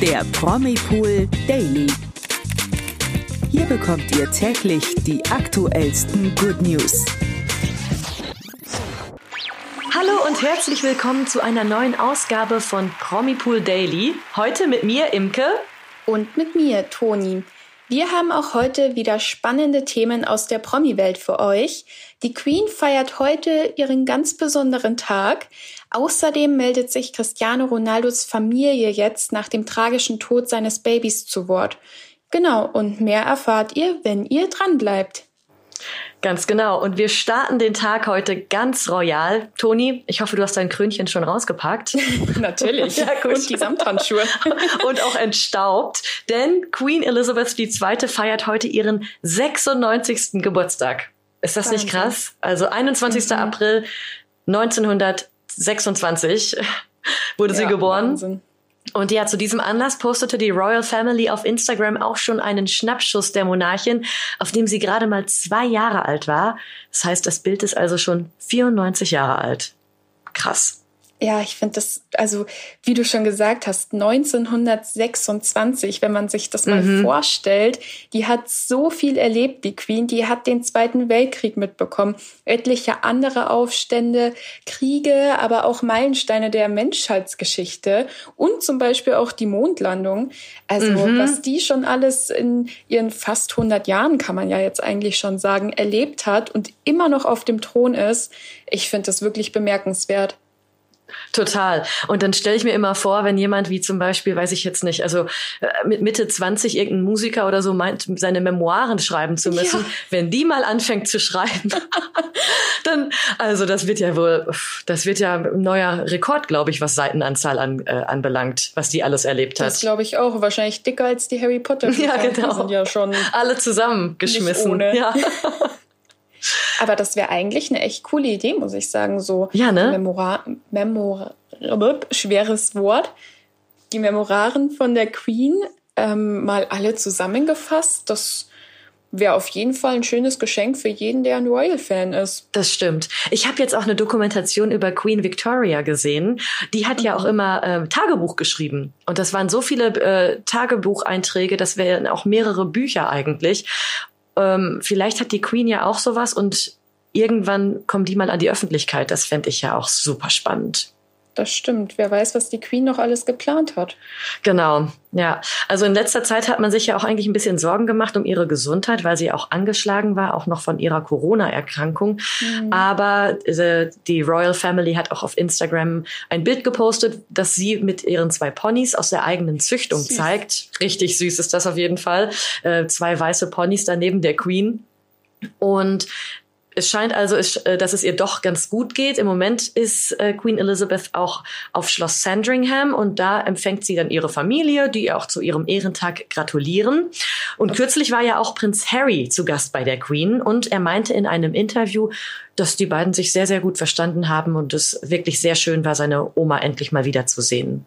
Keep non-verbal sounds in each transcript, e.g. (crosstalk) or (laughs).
der Promipool Daily. Hier bekommt ihr täglich die aktuellsten Good News. Hallo und herzlich willkommen zu einer neuen Ausgabe von Promipool Daily. Heute mit mir, Imke. Und mit mir, Toni. Wir haben auch heute wieder spannende Themen aus der Promi-Welt für euch. Die Queen feiert heute ihren ganz besonderen Tag. Außerdem meldet sich Cristiano Ronaldos Familie jetzt nach dem tragischen Tod seines Babys zu Wort. Genau, und mehr erfahrt ihr, wenn ihr dran bleibt. Ganz genau. Und wir starten den Tag heute ganz royal. Toni, ich hoffe, du hast dein Krönchen schon rausgepackt. (laughs) Natürlich. ja, gut. Und die Samthandschuhe. (laughs) und auch entstaubt. Denn Queen Elizabeth II. feiert heute ihren 96. Geburtstag. Ist das Wahnsinn. nicht krass? Also 21. Mhm. April 1926 wurde ja, sie geboren. Wahnsinn. Und ja, zu diesem Anlass postete die Royal Family auf Instagram auch schon einen Schnappschuss der Monarchin, auf dem sie gerade mal zwei Jahre alt war. Das heißt, das Bild ist also schon 94 Jahre alt. Krass. Ja, ich finde das, also wie du schon gesagt hast, 1926, wenn man sich das mal mhm. vorstellt, die hat so viel erlebt, die Queen, die hat den Zweiten Weltkrieg mitbekommen, etliche andere Aufstände, Kriege, aber auch Meilensteine der Menschheitsgeschichte und zum Beispiel auch die Mondlandung. Also mhm. was die schon alles in ihren fast 100 Jahren, kann man ja jetzt eigentlich schon sagen, erlebt hat und immer noch auf dem Thron ist, ich finde das wirklich bemerkenswert. Total. Und dann stelle ich mir immer vor, wenn jemand wie zum Beispiel, weiß ich jetzt nicht, also äh, mit Mitte 20 irgendein Musiker oder so meint, seine Memoiren schreiben zu müssen, ja. wenn die mal anfängt zu schreiben, (laughs) dann, also das wird ja wohl, das wird ja ein neuer Rekord, glaube ich, was Seitenanzahl an, äh, anbelangt, was die alles erlebt hat. Das glaube ich auch. Wahrscheinlich dicker als die Harry Potter. (laughs) Ja, genau. Die sind ja schon alle zusammengeschmissen. Ja. (laughs) Aber das wäre eigentlich eine echt coole Idee, muss ich sagen. So ja, ne? Memora Memor schweres Wort. Die Memoraren von der Queen ähm, mal alle zusammengefasst. Das wäre auf jeden Fall ein schönes Geschenk für jeden, der ein Royal-Fan ist. Das stimmt. Ich habe jetzt auch eine Dokumentation über Queen Victoria gesehen. Die hat mhm. ja auch mhm. immer äh, Tagebuch geschrieben. Und das waren so viele äh, Tagebucheinträge, das wären auch mehrere Bücher eigentlich ähm, vielleicht hat die Queen ja auch sowas und irgendwann kommen die mal an die Öffentlichkeit. Das fände ich ja auch super spannend. Das stimmt. Wer weiß, was die Queen noch alles geplant hat. Genau, ja. Also in letzter Zeit hat man sich ja auch eigentlich ein bisschen Sorgen gemacht um ihre Gesundheit, weil sie auch angeschlagen war, auch noch von ihrer Corona-Erkrankung. Mhm. Aber äh, die Royal Family hat auch auf Instagram ein Bild gepostet, das sie mit ihren zwei Ponys aus der eigenen Züchtung süß. zeigt. Richtig süß ist das auf jeden Fall. Äh, zwei weiße Ponys daneben der Queen. Und es scheint also, äh, dass es ihr doch ganz gut geht. Im Moment ist äh, Queen Elizabeth auch auf Schloss Sandringham und da empfängt sie dann ihre Familie, die ihr auch zu ihrem Ehrentag gratulieren. Und kürzlich war ja auch Prinz Harry zu Gast bei der Queen und er meinte in einem Interview, dass die beiden sich sehr, sehr gut verstanden haben und es wirklich sehr schön war, seine Oma endlich mal wiederzusehen.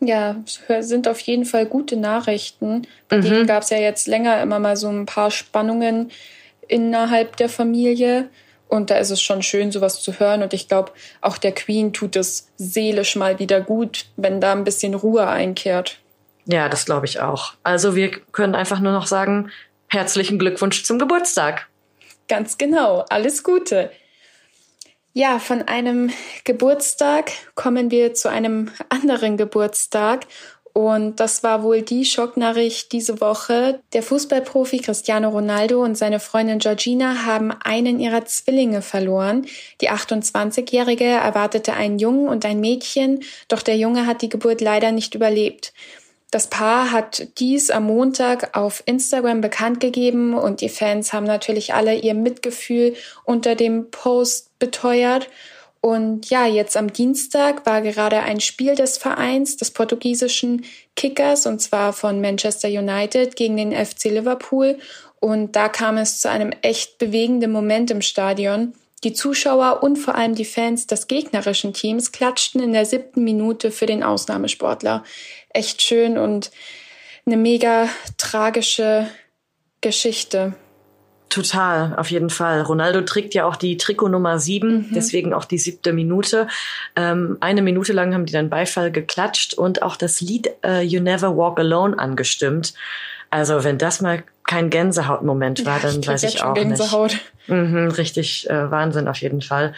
Ja, sind auf jeden Fall gute Nachrichten. Bei mhm. denen gab es ja jetzt länger immer mal so ein paar Spannungen innerhalb der Familie. Und da ist es schon schön, sowas zu hören. Und ich glaube, auch der Queen tut es seelisch mal wieder gut, wenn da ein bisschen Ruhe einkehrt. Ja, das glaube ich auch. Also wir können einfach nur noch sagen, herzlichen Glückwunsch zum Geburtstag. Ganz genau, alles Gute. Ja, von einem Geburtstag kommen wir zu einem anderen Geburtstag. Und das war wohl die Schocknachricht diese Woche. Der Fußballprofi Cristiano Ronaldo und seine Freundin Georgina haben einen ihrer Zwillinge verloren. Die 28-Jährige erwartete einen Jungen und ein Mädchen, doch der Junge hat die Geburt leider nicht überlebt. Das Paar hat dies am Montag auf Instagram bekannt gegeben und die Fans haben natürlich alle ihr Mitgefühl unter dem Post beteuert. Und ja, jetzt am Dienstag war gerade ein Spiel des Vereins, des portugiesischen Kickers, und zwar von Manchester United gegen den FC Liverpool. Und da kam es zu einem echt bewegenden Moment im Stadion. Die Zuschauer und vor allem die Fans des gegnerischen Teams klatschten in der siebten Minute für den Ausnahmesportler. Echt schön und eine mega tragische Geschichte. Total, auf jeden Fall. Ronaldo trägt ja auch die Trikot Nummer sieben, mhm. deswegen auch die siebte Minute. Ähm, eine Minute lang haben die dann Beifall geklatscht und auch das Lied uh, You Never Walk Alone angestimmt. Also wenn das mal kein Gänsehautmoment war, dann ich weiß ich auch Gänsehaut. nicht. Mhm, richtig äh, Wahnsinn auf jeden Fall.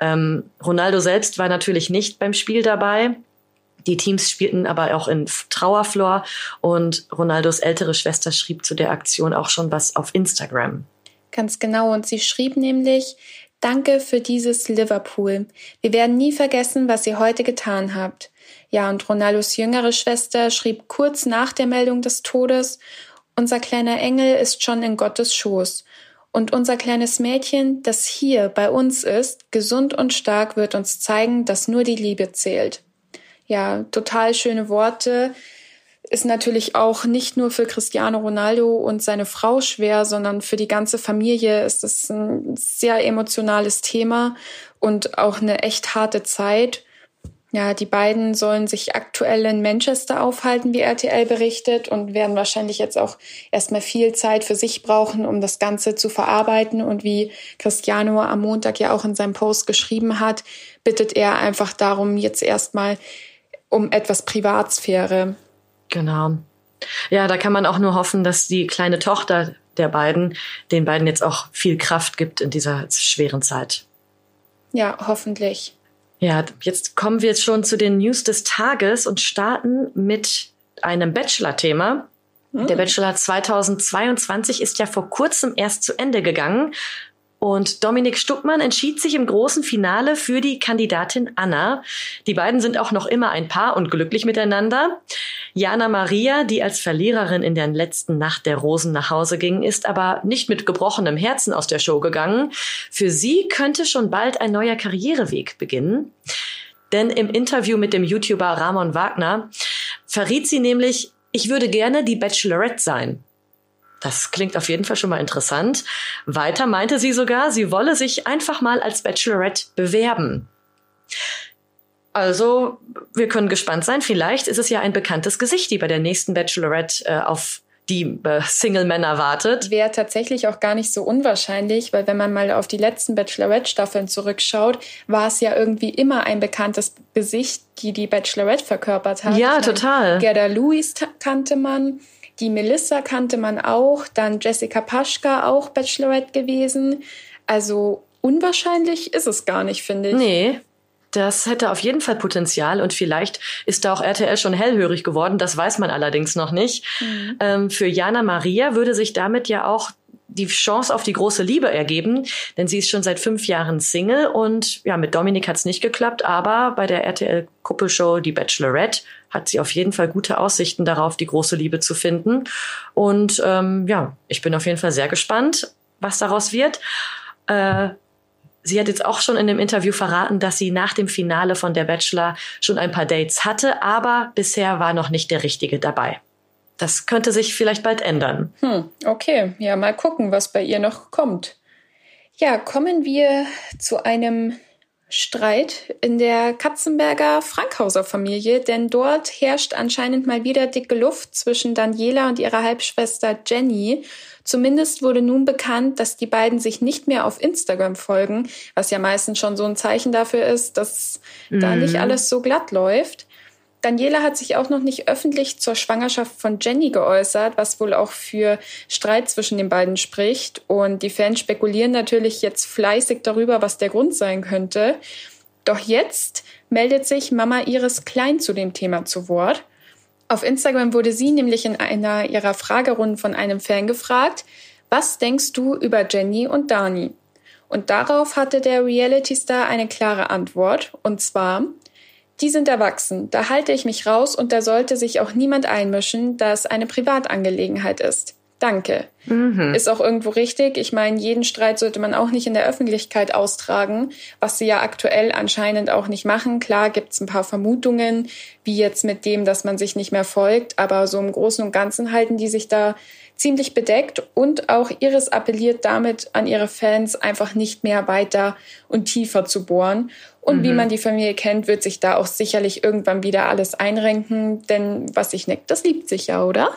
Ähm, Ronaldo selbst war natürlich nicht beim Spiel dabei. Die Teams spielten aber auch in Trauerflor und Ronaldos ältere Schwester schrieb zu der Aktion auch schon was auf Instagram. Ganz genau. Und sie schrieb nämlich, Danke für dieses Liverpool. Wir werden nie vergessen, was ihr heute getan habt. Ja, und Ronaldos jüngere Schwester schrieb kurz nach der Meldung des Todes, unser kleiner Engel ist schon in Gottes Schoß. Und unser kleines Mädchen, das hier bei uns ist, gesund und stark, wird uns zeigen, dass nur die Liebe zählt. Ja, total schöne Worte ist natürlich auch nicht nur für Cristiano Ronaldo und seine Frau schwer, sondern für die ganze Familie ist es ein sehr emotionales Thema und auch eine echt harte Zeit. Ja, die beiden sollen sich aktuell in Manchester aufhalten, wie RTL berichtet, und werden wahrscheinlich jetzt auch erstmal viel Zeit für sich brauchen, um das Ganze zu verarbeiten. Und wie Cristiano am Montag ja auch in seinem Post geschrieben hat, bittet er einfach darum, jetzt erstmal um etwas Privatsphäre. Genau. Ja, da kann man auch nur hoffen, dass die kleine Tochter der beiden den beiden jetzt auch viel Kraft gibt in dieser schweren Zeit. Ja, hoffentlich. Ja, jetzt kommen wir jetzt schon zu den News des Tages und starten mit einem Bachelor-Thema. Der hm. Bachelor 2022 ist ja vor kurzem erst zu Ende gegangen und Dominik Stuckmann entschied sich im großen Finale für die Kandidatin Anna. Die beiden sind auch noch immer ein Paar und glücklich miteinander. Jana Maria, die als Verliererin in der letzten Nacht der Rosen nach Hause ging, ist aber nicht mit gebrochenem Herzen aus der Show gegangen. Für sie könnte schon bald ein neuer Karriereweg beginnen. Denn im Interview mit dem YouTuber Ramon Wagner verriet sie nämlich, ich würde gerne die Bachelorette sein. Das klingt auf jeden Fall schon mal interessant. Weiter meinte sie sogar, sie wolle sich einfach mal als Bachelorette bewerben. Also, wir können gespannt sein. Vielleicht ist es ja ein bekanntes Gesicht, die bei der nächsten Bachelorette äh, auf die äh, Single-Männer wartet. Wäre tatsächlich auch gar nicht so unwahrscheinlich, weil wenn man mal auf die letzten Bachelorette-Staffeln zurückschaut, war es ja irgendwie immer ein bekanntes Gesicht, die die Bachelorette verkörpert hat. Ja, total. Gerda Lewis kannte man. Die Melissa kannte man auch, dann Jessica Paschka auch Bachelorette gewesen. Also unwahrscheinlich ist es gar nicht, finde ich. Nee. Das hätte auf jeden Fall Potenzial und vielleicht ist da auch RTL schon hellhörig geworden. Das weiß man allerdings noch nicht. Mhm. Ähm, für Jana Maria würde sich damit ja auch die Chance auf die große Liebe ergeben, denn sie ist schon seit fünf Jahren Single und ja, mit Dominik hat es nicht geklappt, aber bei der RTL-Kuppelshow Die Bachelorette hat sie auf jeden Fall gute Aussichten darauf, die große Liebe zu finden. Und ähm, ja, ich bin auf jeden Fall sehr gespannt, was daraus wird. Äh, sie hat jetzt auch schon in dem Interview verraten, dass sie nach dem Finale von Der Bachelor schon ein paar Dates hatte, aber bisher war noch nicht der Richtige dabei. Das könnte sich vielleicht bald ändern. Hm, okay, ja, mal gucken, was bei ihr noch kommt. Ja, kommen wir zu einem Streit in der Katzenberger Frankhauser Familie, denn dort herrscht anscheinend mal wieder dicke Luft zwischen Daniela und ihrer Halbschwester Jenny. Zumindest wurde nun bekannt, dass die beiden sich nicht mehr auf Instagram folgen, was ja meistens schon so ein Zeichen dafür ist, dass mhm. da nicht alles so glatt läuft. Daniela hat sich auch noch nicht öffentlich zur Schwangerschaft von Jenny geäußert, was wohl auch für Streit zwischen den beiden spricht. Und die Fans spekulieren natürlich jetzt fleißig darüber, was der Grund sein könnte. Doch jetzt meldet sich Mama Iris Klein zu dem Thema zu Wort. Auf Instagram wurde sie nämlich in einer ihrer Fragerunden von einem Fan gefragt, was denkst du über Jenny und Dani? Und darauf hatte der Reality-Star eine klare Antwort, und zwar, die sind erwachsen, da halte ich mich raus und da sollte sich auch niemand einmischen, da es eine Privatangelegenheit ist. Danke. Mhm. Ist auch irgendwo richtig. Ich meine, jeden Streit sollte man auch nicht in der Öffentlichkeit austragen, was sie ja aktuell anscheinend auch nicht machen. Klar gibt's ein paar Vermutungen, wie jetzt mit dem, dass man sich nicht mehr folgt, aber so im Großen und Ganzen halten die sich da ziemlich bedeckt und auch Iris appelliert damit an ihre Fans, einfach nicht mehr weiter und tiefer zu bohren. Und mhm. wie man die Familie kennt, wird sich da auch sicherlich irgendwann wieder alles einrenken, denn was sich neckt, das liebt sich ja, oder?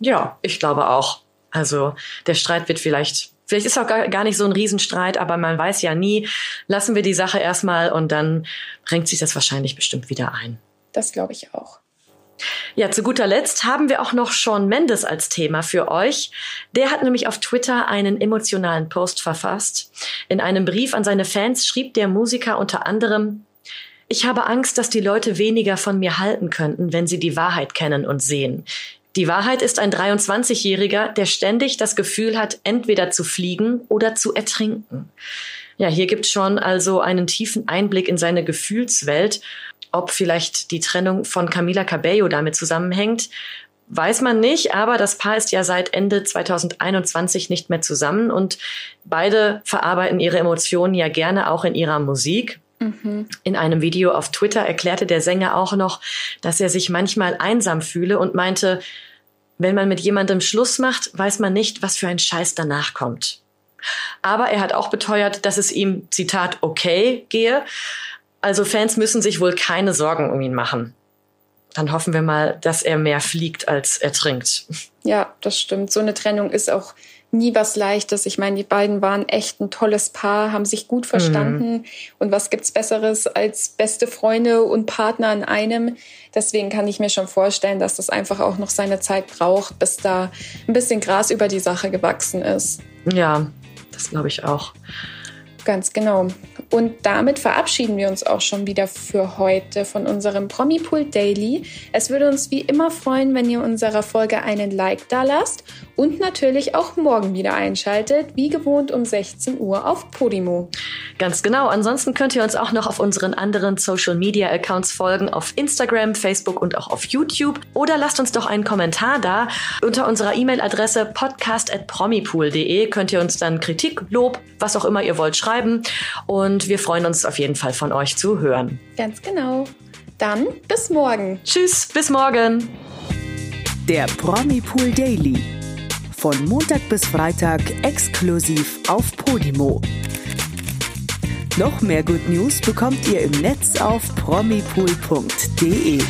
Ja, ich glaube auch. Also der Streit wird vielleicht Vielleicht ist auch gar, gar nicht so ein Riesenstreit, aber man weiß ja nie. Lassen wir die Sache erstmal und dann bringt sich das wahrscheinlich bestimmt wieder ein. Das glaube ich auch. Ja, zu guter Letzt haben wir auch noch Sean Mendes als Thema für euch. Der hat nämlich auf Twitter einen emotionalen Post verfasst. In einem Brief an seine Fans schrieb der Musiker unter anderem, ich habe Angst, dass die Leute weniger von mir halten könnten, wenn sie die Wahrheit kennen und sehen. Die Wahrheit ist ein 23-Jähriger, der ständig das Gefühl hat, entweder zu fliegen oder zu ertrinken. Ja, hier gibt schon also einen tiefen Einblick in seine Gefühlswelt. Ob vielleicht die Trennung von Camila Cabello damit zusammenhängt, weiß man nicht, aber das Paar ist ja seit Ende 2021 nicht mehr zusammen und beide verarbeiten ihre Emotionen ja gerne auch in ihrer Musik. Mhm. In einem Video auf Twitter erklärte der Sänger auch noch, dass er sich manchmal einsam fühle und meinte, wenn man mit jemandem Schluss macht, weiß man nicht, was für ein Scheiß danach kommt. Aber er hat auch beteuert, dass es ihm, Zitat, okay gehe. Also Fans müssen sich wohl keine Sorgen um ihn machen. Dann hoffen wir mal, dass er mehr fliegt als er trinkt. Ja, das stimmt. So eine Trennung ist auch nie was Leichtes. Ich meine, die beiden waren echt ein tolles Paar, haben sich gut verstanden. Mhm. Und was gibt's Besseres als beste Freunde und Partner in einem? Deswegen kann ich mir schon vorstellen, dass das einfach auch noch seine Zeit braucht, bis da ein bisschen Gras über die Sache gewachsen ist. Ja, das glaube ich auch. Ganz genau. Und damit verabschieden wir uns auch schon wieder für heute von unserem Promipool Daily. Es würde uns wie immer freuen, wenn ihr unserer Folge einen Like da lasst und natürlich auch morgen wieder einschaltet, wie gewohnt um 16 Uhr auf Podimo. Ganz genau. Ansonsten könnt ihr uns auch noch auf unseren anderen Social Media Accounts folgen, auf Instagram, Facebook und auch auf YouTube. Oder lasst uns doch einen Kommentar da. Unter unserer E-Mail-Adresse podcast.promipool.de könnt ihr uns dann Kritik, Lob, was auch immer ihr wollt schreiben. Und wir freuen uns auf jeden Fall von euch zu hören. Ganz genau. Dann bis morgen. Tschüss, bis morgen. Der Promi Pool Daily. Von Montag bis Freitag exklusiv auf Podimo. Noch mehr Good News bekommt ihr im Netz auf promipool.de.